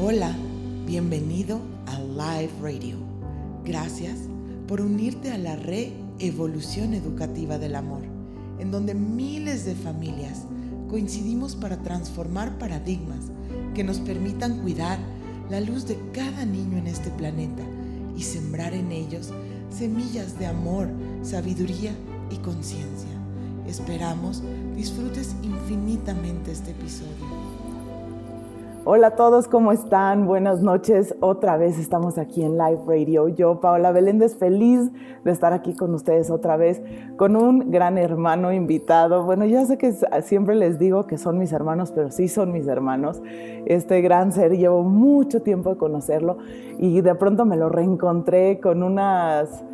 Hola, bienvenido a Live Radio. Gracias por unirte a la Re-Evolución Educativa del Amor, en donde miles de familias coincidimos para transformar paradigmas que nos permitan cuidar la luz de cada niño en este planeta y sembrar en ellos semillas de amor, sabiduría y conciencia. Esperamos disfrutes infinitamente este episodio. Hola a todos, ¿cómo están? Buenas noches. Otra vez estamos aquí en Live Radio. Yo, Paola Beléndez, feliz de estar aquí con ustedes otra vez, con un gran hermano invitado. Bueno, ya sé que siempre les digo que son mis hermanos, pero sí son mis hermanos. Este gran ser, llevo mucho tiempo de conocerlo y de pronto me lo reencontré con unas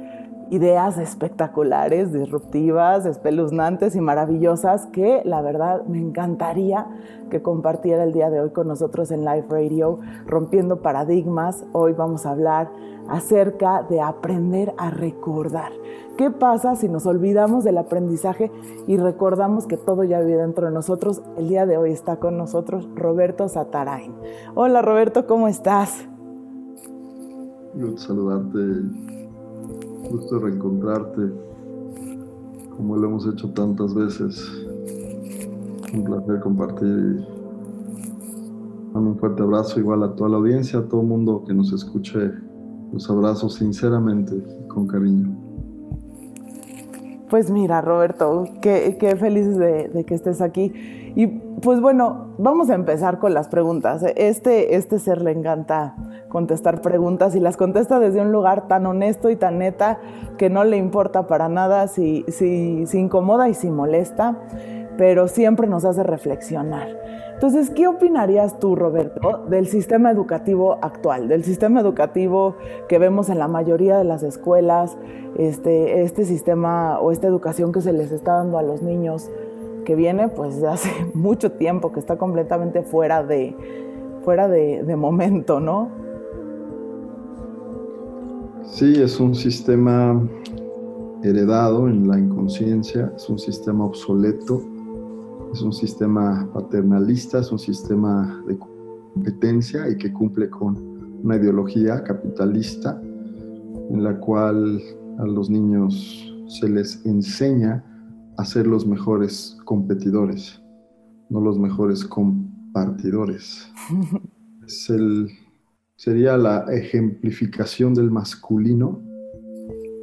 ideas espectaculares, disruptivas, espeluznantes y maravillosas que la verdad me encantaría que compartiera el día de hoy con nosotros en Live Radio, rompiendo paradigmas. Hoy vamos a hablar acerca de aprender a recordar. ¿Qué pasa si nos olvidamos del aprendizaje y recordamos que todo ya vive dentro de nosotros? El día de hoy está con nosotros Roberto Satarain. Hola Roberto, ¿cómo estás? Saludarte gusto reencontrarte, como lo hemos hecho tantas veces. Un placer compartir. un fuerte abrazo igual a toda la audiencia, a todo el mundo que nos escuche. Los abrazo sinceramente con cariño. Pues mira, Roberto, qué, qué feliz de, de, que estés aquí. Y pues bueno, vamos a empezar con las preguntas. Este, este ser le encanta contestar preguntas y las contesta desde un lugar tan honesto y tan neta que no le importa para nada si, si, si incomoda y si molesta, pero siempre nos hace reflexionar. Entonces, ¿qué opinarías tú, Roberto, del sistema educativo actual, del sistema educativo que vemos en la mayoría de las escuelas, este, este sistema o esta educación que se les está dando a los niños, que viene pues de hace mucho tiempo, que está completamente fuera de, fuera de, de momento, ¿no? Sí, es un sistema heredado en la inconsciencia, es un sistema obsoleto, es un sistema paternalista, es un sistema de competencia y que cumple con una ideología capitalista en la cual a los niños se les enseña a ser los mejores competidores, no los mejores compartidores. es el sería la ejemplificación del masculino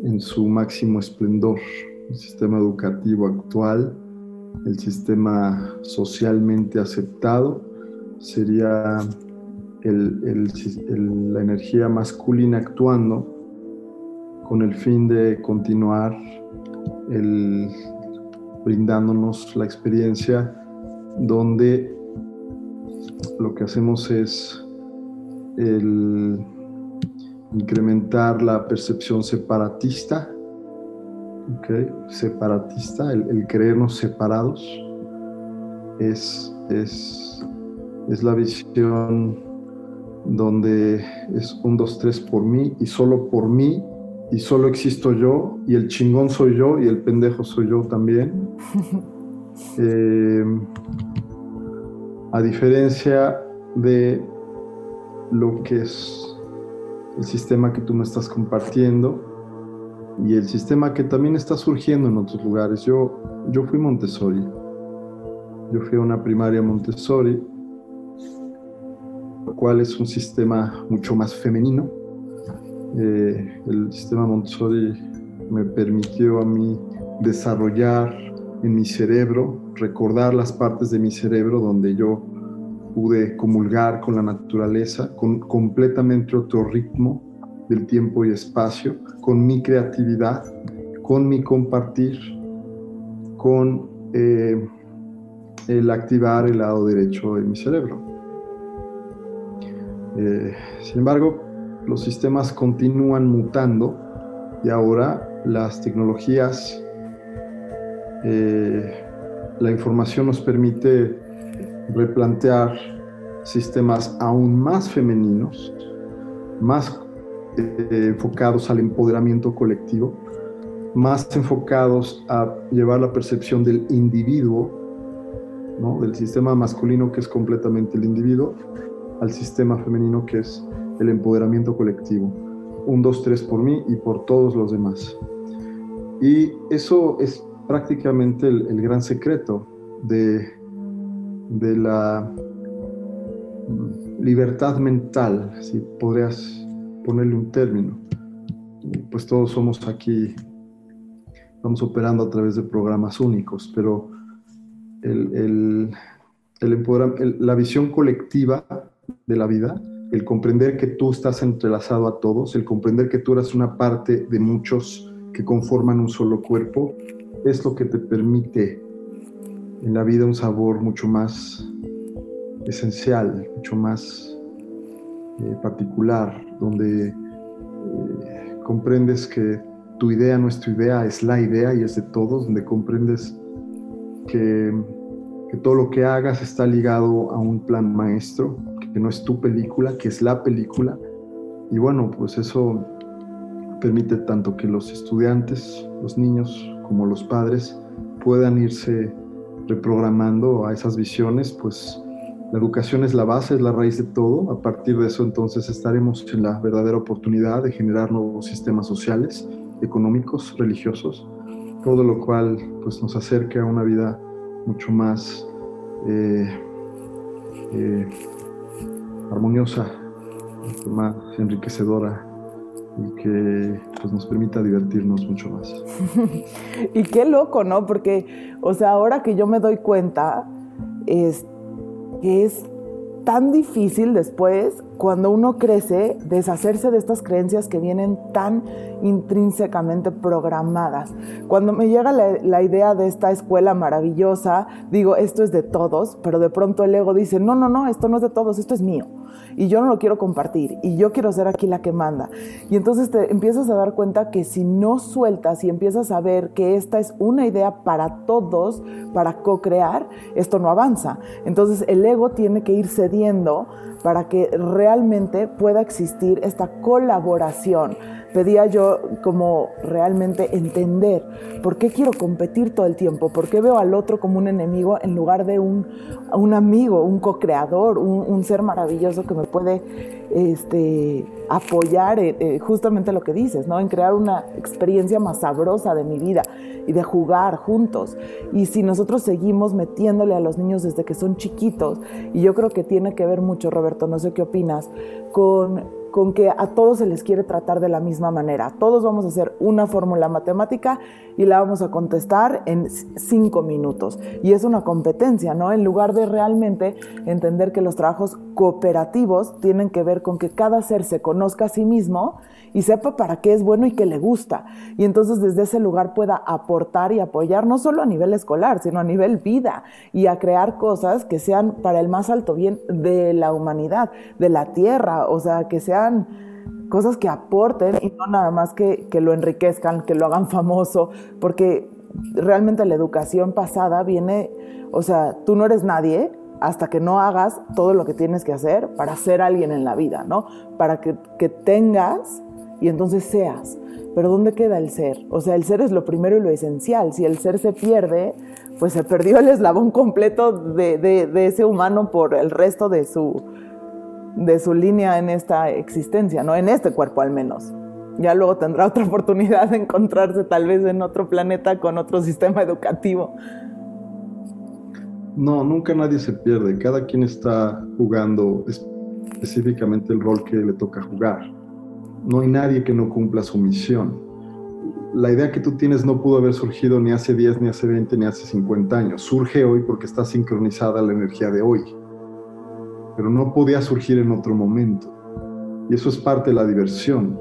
en su máximo esplendor. El sistema educativo actual, el sistema socialmente aceptado, sería la energía masculina actuando con el fin de continuar brindándonos la experiencia donde lo que hacemos es el incrementar la percepción separatista, separatista, el, creernos separados, es, es, es la visión donde es un, dos, tres por mí y solo por mí y solo existo yo y el chingón soy yo y el pendejo soy yo también. Eh, a diferencia de lo que es el sistema que tú me estás compartiendo y el sistema que también está surgiendo en otros lugares. Yo, yo fui Montessori, yo fui a una primaria Montessori, lo cual es un sistema mucho más femenino. Eh, el sistema Montessori me permitió a mí desarrollar en mi cerebro, recordar las partes de mi cerebro donde yo pude comulgar con la naturaleza, con completamente otro ritmo del tiempo y espacio, con mi creatividad, con mi compartir, con eh, el activar el lado derecho de mi cerebro. Eh, sin embargo, los sistemas continúan mutando y ahora las tecnologías, eh, la información nos permite replantear sistemas aún más femeninos, más eh, enfocados al empoderamiento colectivo, más enfocados a llevar la percepción del individuo, del sistema masculino que es completamente el individuo, al sistema femenino que es el empoderamiento colectivo. Un, dos, tres por mí y por todos los demás. Y eso es prácticamente el, gran secreto de, de la libertad mental, si podrías ponerle un término. Pues todos somos aquí, estamos operando a través de programas únicos, pero el, el, la visión colectiva de la vida, el comprender que tú estás entrelazado a todos, el comprender que tú eres una parte de muchos que conforman un solo cuerpo, es lo que te permite en la vida un sabor mucho más esencial, mucho más eh, particular, donde eh, comprendes que tu idea no es tu idea, es la idea y es de todos, donde comprendes que, que todo lo que hagas está ligado a un plan maestro, que no es tu película, que es la película. Y bueno, pues eso permite tanto que los estudiantes, los niños, como los padres puedan irse reprogramando a esas visiones, pues la educación es la base, es la raíz de todo. A partir de eso entonces estaremos en la verdadera oportunidad de generar nuevos sistemas sociales, económicos, religiosos, todo lo cual pues, nos acerca a una vida mucho más eh, eh, armoniosa, mucho más enriquecedora y que pues, nos permita divertirnos mucho más. y qué loco, ¿no? Porque, o sea, ahora que yo me doy cuenta, es que es tan difícil después, cuando uno crece, deshacerse de estas creencias que vienen tan intrínsecamente programadas. Cuando me llega la, idea de esta escuela maravillosa, digo, esto es de todos, pero de pronto el ego dice, no, no, no, esto no es de todos, esto es mío y yo no lo quiero compartir y yo quiero ser aquí la que manda. Y entonces te empiezas a dar cuenta que si no sueltas y empiezas a ver que esta es una idea para todos, para co-crear, esto no avanza. Entonces el ego tiene que ir cediendo para que realmente pueda existir esta colaboración pedía yo como realmente entender por qué quiero competir todo el tiempo, por qué veo al otro como un enemigo en lugar de un, un amigo, un co-creador, un, ser maravilloso que me puede este, apoyar eh, justamente lo que dices, ¿no? en crear una experiencia más sabrosa de mi vida y de jugar juntos. Y si nosotros seguimos metiéndole a los niños desde que son chiquitos, y yo creo que tiene que ver mucho, Roberto, no sé qué opinas, con con que a todos se les quiere tratar de la misma manera. Todos vamos a hacer una fórmula matemática y la vamos a contestar en cinco minutos. Y es una competencia, ¿no? En lugar de realmente entender que los trabajos cooperativos tienen que ver con que cada ser se conozca a sí mismo y sepa para qué es bueno y qué le gusta. Y entonces desde ese lugar pueda aportar y apoyar no solo a nivel escolar, sino a nivel vida y a crear cosas que sean para el más alto bien de la humanidad, de la tierra, o sea, que sean cosas que aporten y no nada más que, que lo enriquezcan, que lo hagan famoso, porque realmente la educación pasada viene, o sea, tú no eres nadie, hasta que no hagas todo lo que tienes que hacer para ser alguien en la vida, ¿no? Para que, que tengas y entonces seas. Pero ¿dónde queda el ser? O sea, el ser es lo primero y lo esencial. Si el ser se pierde, pues se perdió el eslabón completo de, de, ese humano por el resto de su, de su línea en esta existencia, ¿no? En este cuerpo al menos. Ya luego tendrá otra oportunidad de encontrarse tal vez en otro planeta con otro sistema educativo. No, nunca nadie se pierde. Cada quien está jugando específicamente el rol que le toca jugar no hay nadie que no cumpla su misión. La idea que tú tienes no pudo haber surgido ni hace 10, ni hace 20, ni hace 50 años. Surge hoy porque está sincronizada la energía de hoy. Pero no podía surgir en otro momento. Y eso es parte de la diversión.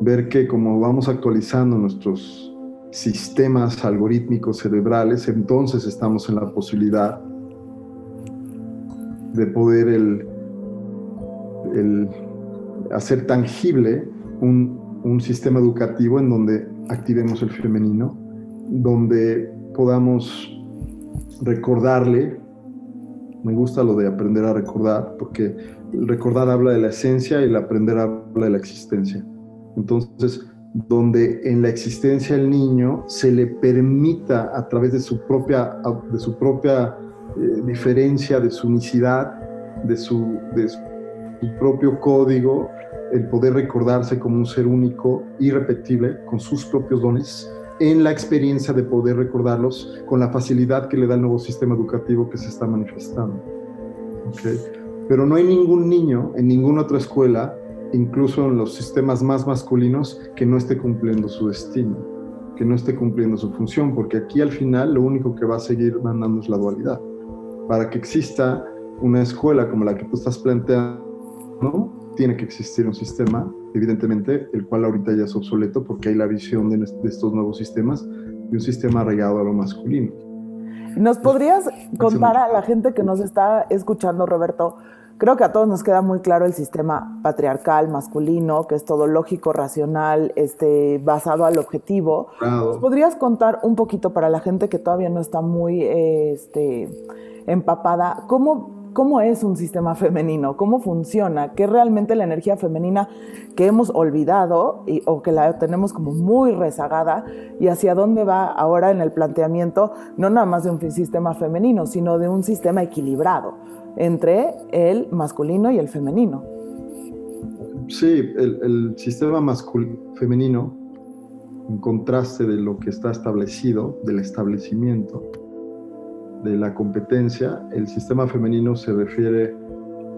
Ver que como vamos actualizando nuestros sistemas algorítmicos cerebrales, entonces estamos en la posibilidad de poder el, hacer tangible un, sistema educativo en donde activemos el femenino, donde podamos recordarle, me gusta lo de aprender a recordar, porque el recordar habla de la esencia y el aprender habla de la existencia. Entonces, donde en la existencia del niño se le permita a través de su propia, de su propia eh, diferencia, de su unicidad, de su, de propio código, el poder recordarse como un ser único, irrepetible, con sus propios dones, en la experiencia de poder recordarlos con la facilidad que le da el nuevo sistema educativo que se está manifestando. Pero no hay ningún niño en ninguna otra escuela, incluso en los sistemas más masculinos, que no esté cumpliendo su destino, que no esté cumpliendo su función, porque aquí al final lo único que va a seguir mandando es la dualidad. Para que exista una escuela como la que tú estás planteando, tiene que existir un sistema, evidentemente, el cual ahorita ya es obsoleto porque hay la visión de, estos nuevos sistemas de un sistema arraigado a lo masculino. ¿Nos podrías contar a la gente que nos está escuchando, Roberto? Creo que a todos nos queda muy claro el sistema patriarcal masculino, que es todo lógico, racional, este, basado al objetivo. ¿Nos podrías contar un poquito para la gente que todavía no está muy este, empapada, cómo cómo es un sistema femenino, cómo funciona, qué realmente la energía femenina que hemos olvidado o que la tenemos como muy rezagada y hacia dónde va ahora en el planteamiento, no nada más de un sistema femenino, sino de un sistema equilibrado entre el masculino y el femenino. Sí, el, sistema masculino-femenino, en contraste de lo que está establecido, del establecimiento, de la competencia, el sistema femenino se refiere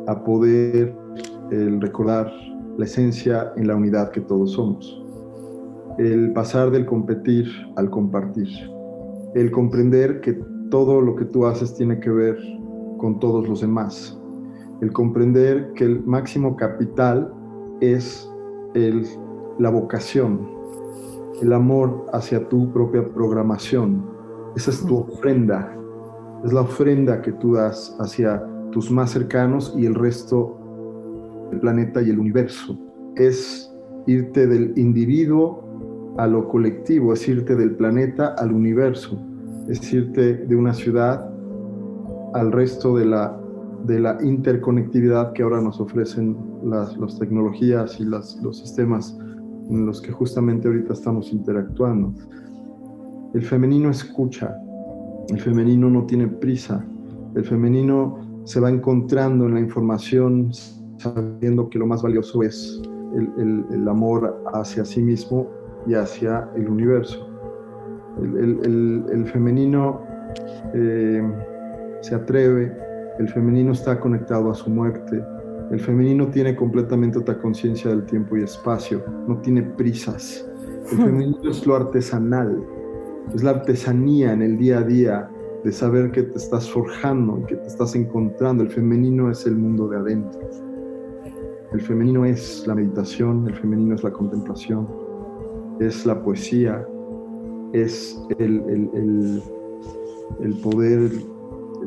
a poder el recordar la esencia en la unidad que todos somos. El pasar del competir al compartir. El comprender que todo lo que tú haces tiene que ver con todos los demás. El comprender que el máximo capital es el, la vocación, el amor hacia tu propia programación. Esa es tu ofrenda es la ofrenda que tú das hacia tus más cercanos y el resto del planeta y el universo. Es irte del individuo a lo colectivo, es irte del planeta al universo, es irte de una ciudad al resto de la, de la interconectividad que ahora nos ofrecen las, tecnologías y las, los sistemas en los que justamente ahorita estamos interactuando. El femenino escucha, el femenino no tiene prisa. El femenino se va encontrando en la información sabiendo que lo más valioso es el, amor hacia sí mismo y hacia el universo. El, femenino eh, se atreve, el femenino está conectado a su muerte, el femenino tiene completamente otra conciencia del tiempo y espacio, no tiene prisas. El femenino es lo artesanal, es la artesanía en el día a día de saber que te estás forjando y que te estás encontrando. El femenino es el mundo de adentro. El femenino es la meditación, el femenino es la contemplación, es la poesía, es el, el, poder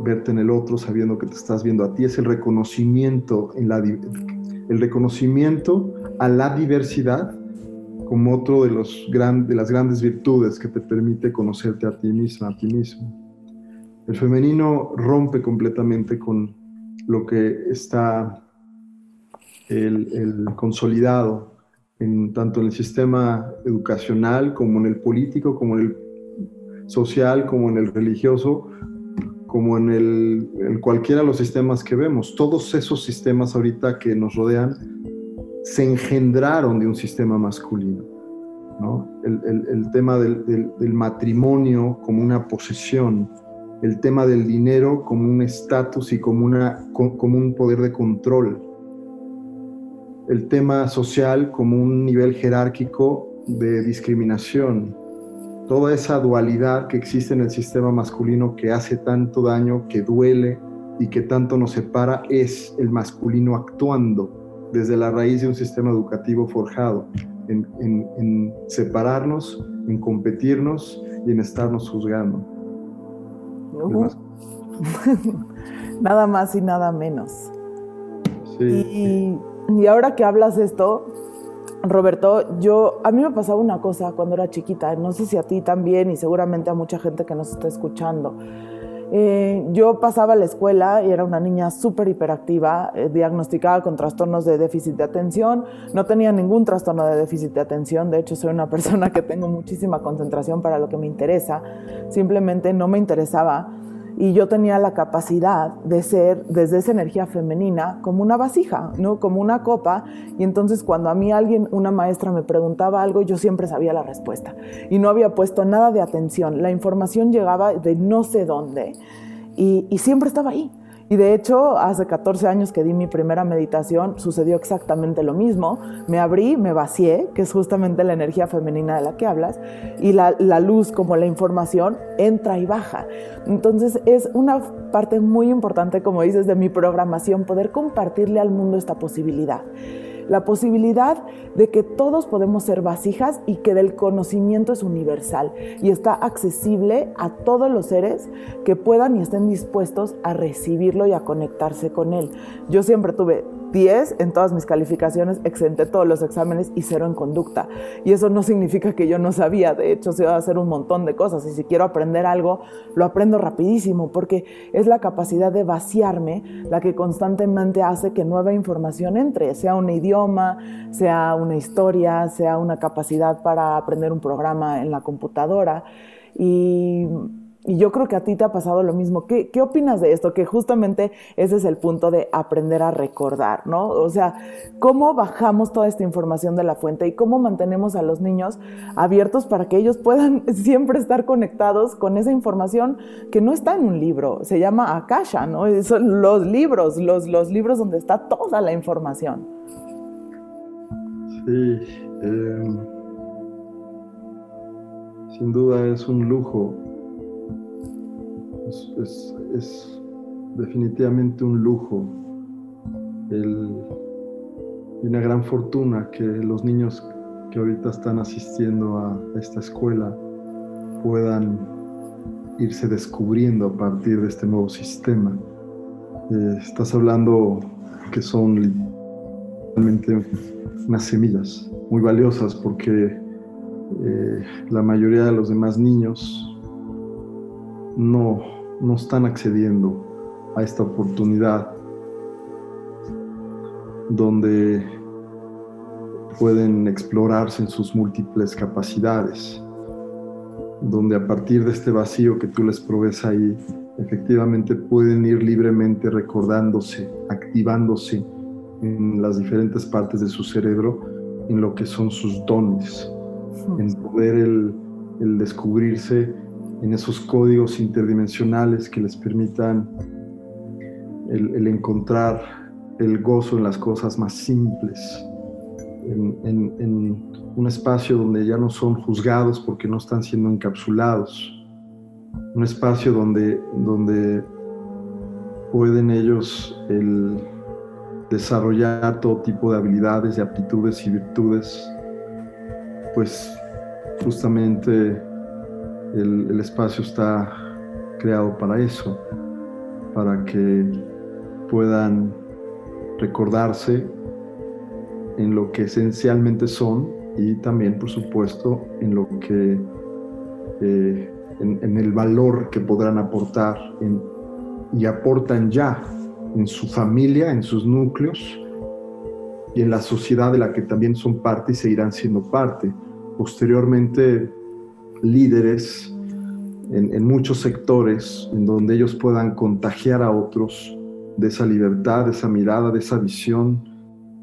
verte en el otro sabiendo que te estás viendo a ti, es el reconocimiento, en la, el reconocimiento a la diversidad como otro de, los de las grandes virtudes que te permite conocerte a ti misma, a ti mismo. El femenino rompe completamente con lo que está el, consolidado en, tanto en el sistema educacional como en el político, como en el social, como en el religioso, como en, el, en cualquiera de los sistemas que vemos. Todos esos sistemas ahorita que nos rodean se engendraron de un sistema masculino. ¿no? El, tema del, matrimonio como una posesión, el tema del dinero como un estatus y como, una, como un poder de control, el tema social como un nivel jerárquico de discriminación, toda esa dualidad que existe en el sistema masculino que hace tanto daño, que duele y que tanto nos separa, es el masculino actuando desde la raíz de un sistema educativo forjado en, separarnos, en competirnos y en estarnos juzgando. nada más y nada menos. Y, y, ahora que hablas de esto, Roberto, yo a mí me pasaba una cosa cuando era chiquita, no sé si a ti también y seguramente a mucha gente que nos está escuchando. Eh, yo pasaba la escuela y era una niña súper hiperactiva, eh, diagnosticada con trastornos de déficit de atención. No tenía ningún trastorno de déficit de atención, de hecho soy una persona que tengo muchísima concentración para lo que me interesa. Simplemente no me interesaba y yo tenía la capacidad de ser desde esa energía femenina como una vasija, ¿no? Como una copa y entonces cuando a mí alguien, una maestra me preguntaba algo, yo siempre sabía la respuesta y no había puesto nada de atención. La información llegaba de no sé dónde y, y siempre estaba ahí. Y de hecho, hace 14 años que di mi primera meditación, sucedió exactamente lo mismo. Me abrí, me vacié, que es justamente la energía femenina de la que hablas, y la, luz, como la información, entra y baja. Entonces es una parte muy importante, como dices, de mi programación, poder compartirle al mundo esta posibilidad la posibilidad de que todos podemos ser vasijas y que del conocimiento es universal y está accesible a todos los seres que puedan y estén dispuestos a recibirlo y a conectarse con él. Yo siempre tuve 10 en todas mis calificaciones, exenté todos los exámenes y cero en conducta. Y eso no significa que yo no sabía, de hecho, se va a hacer un montón de cosas y si quiero aprender algo, lo aprendo rapidísimo porque es la capacidad de vaciarme la que constantemente hace que nueva información entre, sea un idioma, sea una historia, sea una capacidad para aprender un programa en la computadora. Y y yo creo que a ti te ha pasado lo mismo. ¿Qué, ¿Qué, opinas de esto? Que justamente ese es el punto de aprender a recordar, ¿no? O sea, ¿cómo bajamos toda esta información de la fuente y cómo mantenemos a los niños abiertos para que ellos puedan siempre estar conectados con esa información que no está en un libro? Se llama Akasha, ¿no? Son los libros, los, los libros donde está toda la información. Sí, em, sin duda es un lujo es, definitivamente un lujo y una gran fortuna que los niños que ahorita están asistiendo a esta escuela puedan irse descubriendo a partir de este nuevo sistema. Eh, estás hablando que son literalmente unas semillas muy valiosas porque eh, la mayoría de los demás niños no, no están accediendo a esta oportunidad donde pueden explorarse en sus múltiples capacidades, donde a partir de este vacío que tú les provees ahí, efectivamente pueden ir libremente recordándose, activándose en las diferentes partes de su cerebro en lo que son sus dones, en poder el, el descubrirse en esos códigos interdimensionales que les permitan el, encontrar el gozo en las cosas más simples, en, un espacio donde ya no son juzgados porque no están siendo encapsulados, un espacio donde, donde pueden ellos desarrollar todo tipo de habilidades, de aptitudes y virtudes, pues justamente el, espacio está creado para eso, para que puedan recordarse en lo que esencialmente son y también, por supuesto, en lo que, eh, en, el valor que podrán aportar y aportan ya en su familia, en sus núcleos y en la sociedad de la que también son parte y seguirán siendo parte. Posteriormente, líderes en, muchos sectores en donde ellos puedan contagiar a otros de esa libertad, de esa mirada, de esa visión,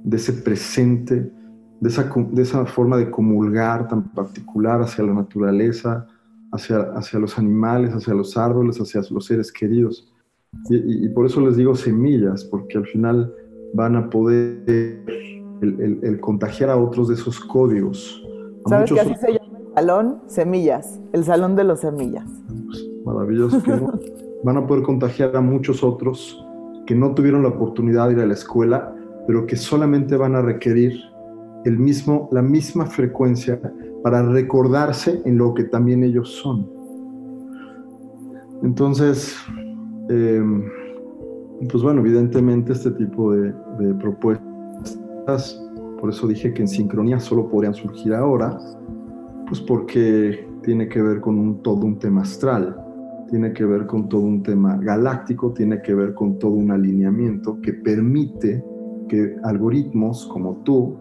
de ese presente, de esa, de esa forma de comulgar tan particular hacia la naturaleza, hacia, hacia los animales, hacia los árboles, hacia los seres queridos. Y, por eso les digo semillas, porque al final van a poder el, contagiar a otros de esos códigos. ¿Sabes que así se llama Salón Semillas, el Salón de los Semillas. maravilloso que van a poder contagiar a muchos otros que no tuvieron la oportunidad de ir a la escuela, pero que solamente van a requerir el mismo, la misma frecuencia para recordarse en lo que también ellos son. Entonces, em, pues bueno, evidentemente este tipo de, de propuestas, por eso dije que en sincronía solo podrían surgir ahora, pues porque tiene que ver con un, todo un tema astral, tiene que ver con todo un tema galáctico, tiene que ver con todo un alineamiento que permite que algoritmos como tú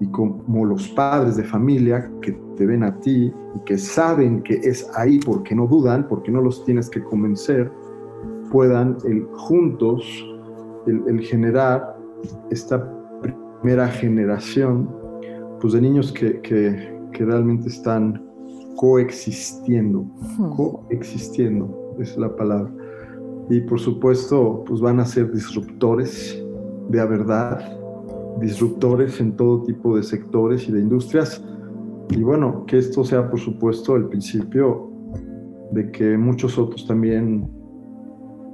y como los padres de familia que te ven a ti y que saben que es ahí porque no dudan, porque no los tienes que convencer, puedan juntos el, generar esta primera generación pues, de niños que, que, que realmente están coexistiendo, coexistiendo es la palabra. Y por supuesto, pues van a ser disruptores de la verdad, disruptores en todo tipo de sectores y de industrias. Y bueno, que esto sea por supuesto el principio de que muchos otros también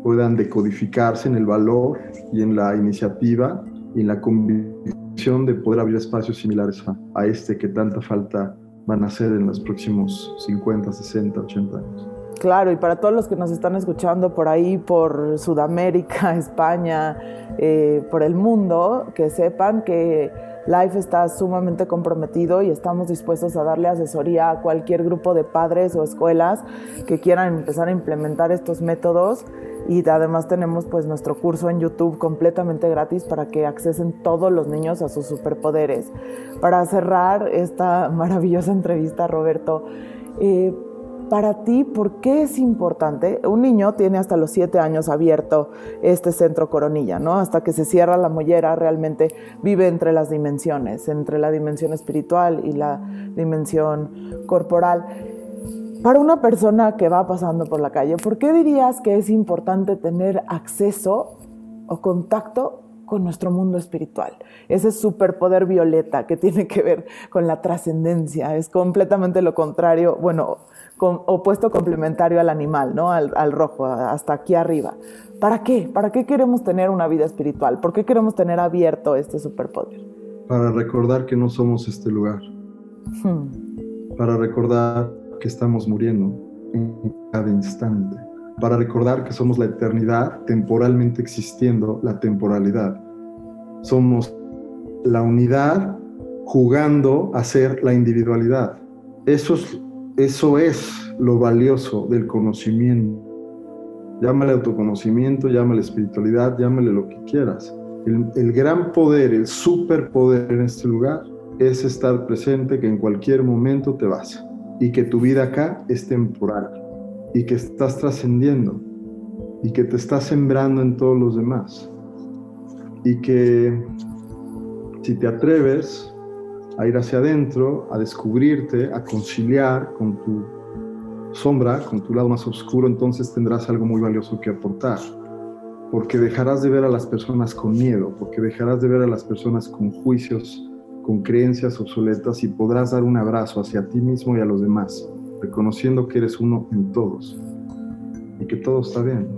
puedan decodificarse en el valor y en la iniciativa y en la convicción de poder abrir espacios similares a, este que tanta falta van a hacer en los próximos 50, 60, 80 años. Claro, y para todos los que nos están escuchando por ahí, por Sudamérica, España, eh, por el mundo, que sepan que Life está sumamente comprometido y estamos dispuestos a darle asesoría a cualquier grupo de padres o escuelas que quieran empezar a implementar estos métodos y además tenemos pues nuestro curso en YouTube completamente gratis para que accesen todos los niños a sus superpoderes. Para cerrar esta maravillosa entrevista, Roberto, eh, para ti, ¿por qué es importante? Un niño tiene hasta los siete años abierto este centro coronilla, ¿no? Hasta que se cierra la mollera, realmente vive entre las dimensiones, entre la dimensión espiritual y la dimensión corporal. Para una persona que va pasando por la calle, ¿por qué dirías que es importante tener acceso o contacto con nuestro mundo espiritual. Ese superpoder violeta que tiene que ver con la trascendencia, es completamente lo contrario, bueno, opuesto complementario al animal, ¿no? Al, al, rojo, hasta aquí arriba. ¿Para qué? ¿Para qué queremos tener una vida espiritual? ¿Por qué queremos tener abierto este superpoder? Para recordar que no somos este lugar. Hmm. Para recordar que estamos muriendo en cada instante. Para recordar que somos la eternidad temporalmente existiendo la temporalidad. Somos la unidad jugando a ser la individualidad. Eso es eso es lo valioso del conocimiento. Llámale autoconocimiento, llámale espiritualidad, llámale lo que quieras. El, gran poder, el superpoder en este lugar es estar presente que en cualquier momento te vas y que tu vida acá es temporal y que estás trascendiendo y que te estás sembrando en todos los demás y que si te atreves a ir hacia adentro, a descubrirte, a conciliar con tu sombra, con tu lado más oscuro, entonces tendrás algo muy valioso que aportar. Porque dejarás de ver a las personas con miedo, porque dejarás de ver a las personas con juicios, con creencias obsoletas y podrás dar un abrazo hacia ti mismo y a los demás, reconociendo que eres uno en todos y que todo está bien,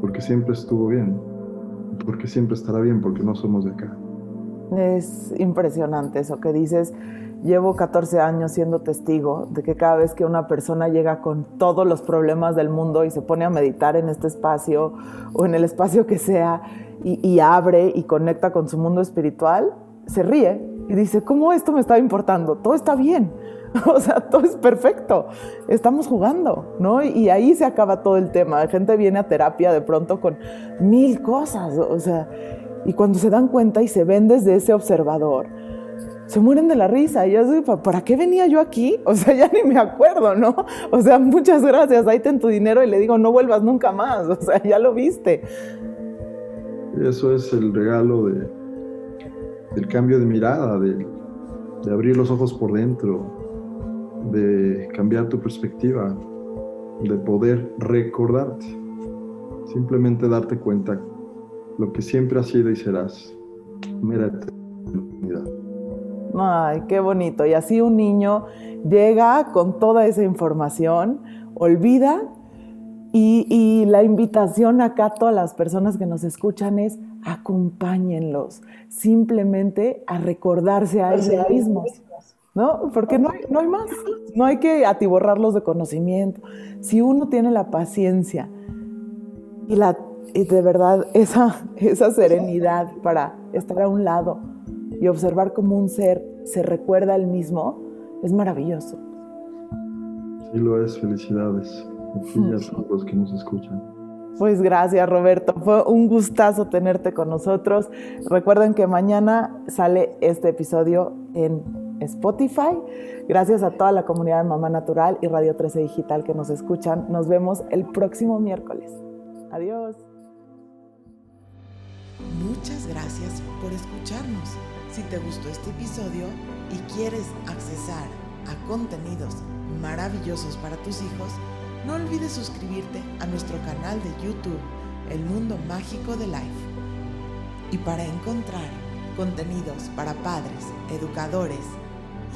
porque siempre estuvo bien, porque siempre estará bien, porque no somos de acá. Es impresionante eso que dices. Llevo 14 años siendo testigo de que cada vez que una persona llega con todos los problemas del mundo y se pone a meditar en este espacio o en el espacio que sea y, abre y conecta con su mundo espiritual, se ríe y dice, ¿cómo esto me está importando? Todo está bien. O sea, todo es perfecto. Estamos jugando, ¿no? Y ahí se acaba todo el tema. La gente viene a terapia de pronto con mil cosas. O sea, y cuando se dan cuenta y se ven desde ese observador, se mueren de la risa. Y yo digo, ¿para qué venía yo aquí? O sea, ya ni me acuerdo, ¿no? O sea, muchas gracias, ahí ten tu dinero y le digo, no vuelvas nunca más. O sea, ya lo viste. Eso es el regalo de, del cambio de mirada, de, de abrir los ojos por dentro, de cambiar tu perspectiva, de poder recordarte. Simplemente darte cuenta lo que siempre has sido y serás. Mira eternidad. Ay, qué bonito. Y así un niño llega con toda esa información, olvida y, y, la invitación acá a todas las personas que nos escuchan es acompáñenlos simplemente a recordarse a ellos mismos. ¿No? Porque no hay, no hay más. No hay que atiborrarlos de conocimiento. Si uno tiene la paciencia y la y de verdad esa, esa serenidad para estar a un lado y observar cómo un ser se recuerda al mismo es maravilloso. Sí lo es, felicidades. Y a todos los que nos escuchan. Pues gracias Roberto, fue un gustazo tenerte con nosotros. Recuerden que mañana sale este episodio en Spotify. Gracias a toda la comunidad de Mamá Natural y Radio 13 Digital que nos escuchan. Nos vemos el próximo miércoles. Adiós. Muchas gracias por escucharnos. Si te gustó este episodio y quieres accesar a contenidos maravillosos para tus hijos, no olvides suscribirte a nuestro canal de YouTube, El Mundo Mágico de Life. Y para encontrar contenidos para padres, educadores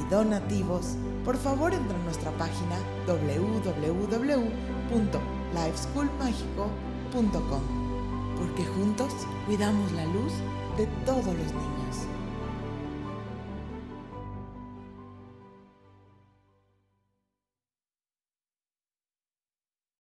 y donativos, por favor entra a nuestra página www.lifeschoolmagico.com, porque juntos cuidamos la luz de todos los niños.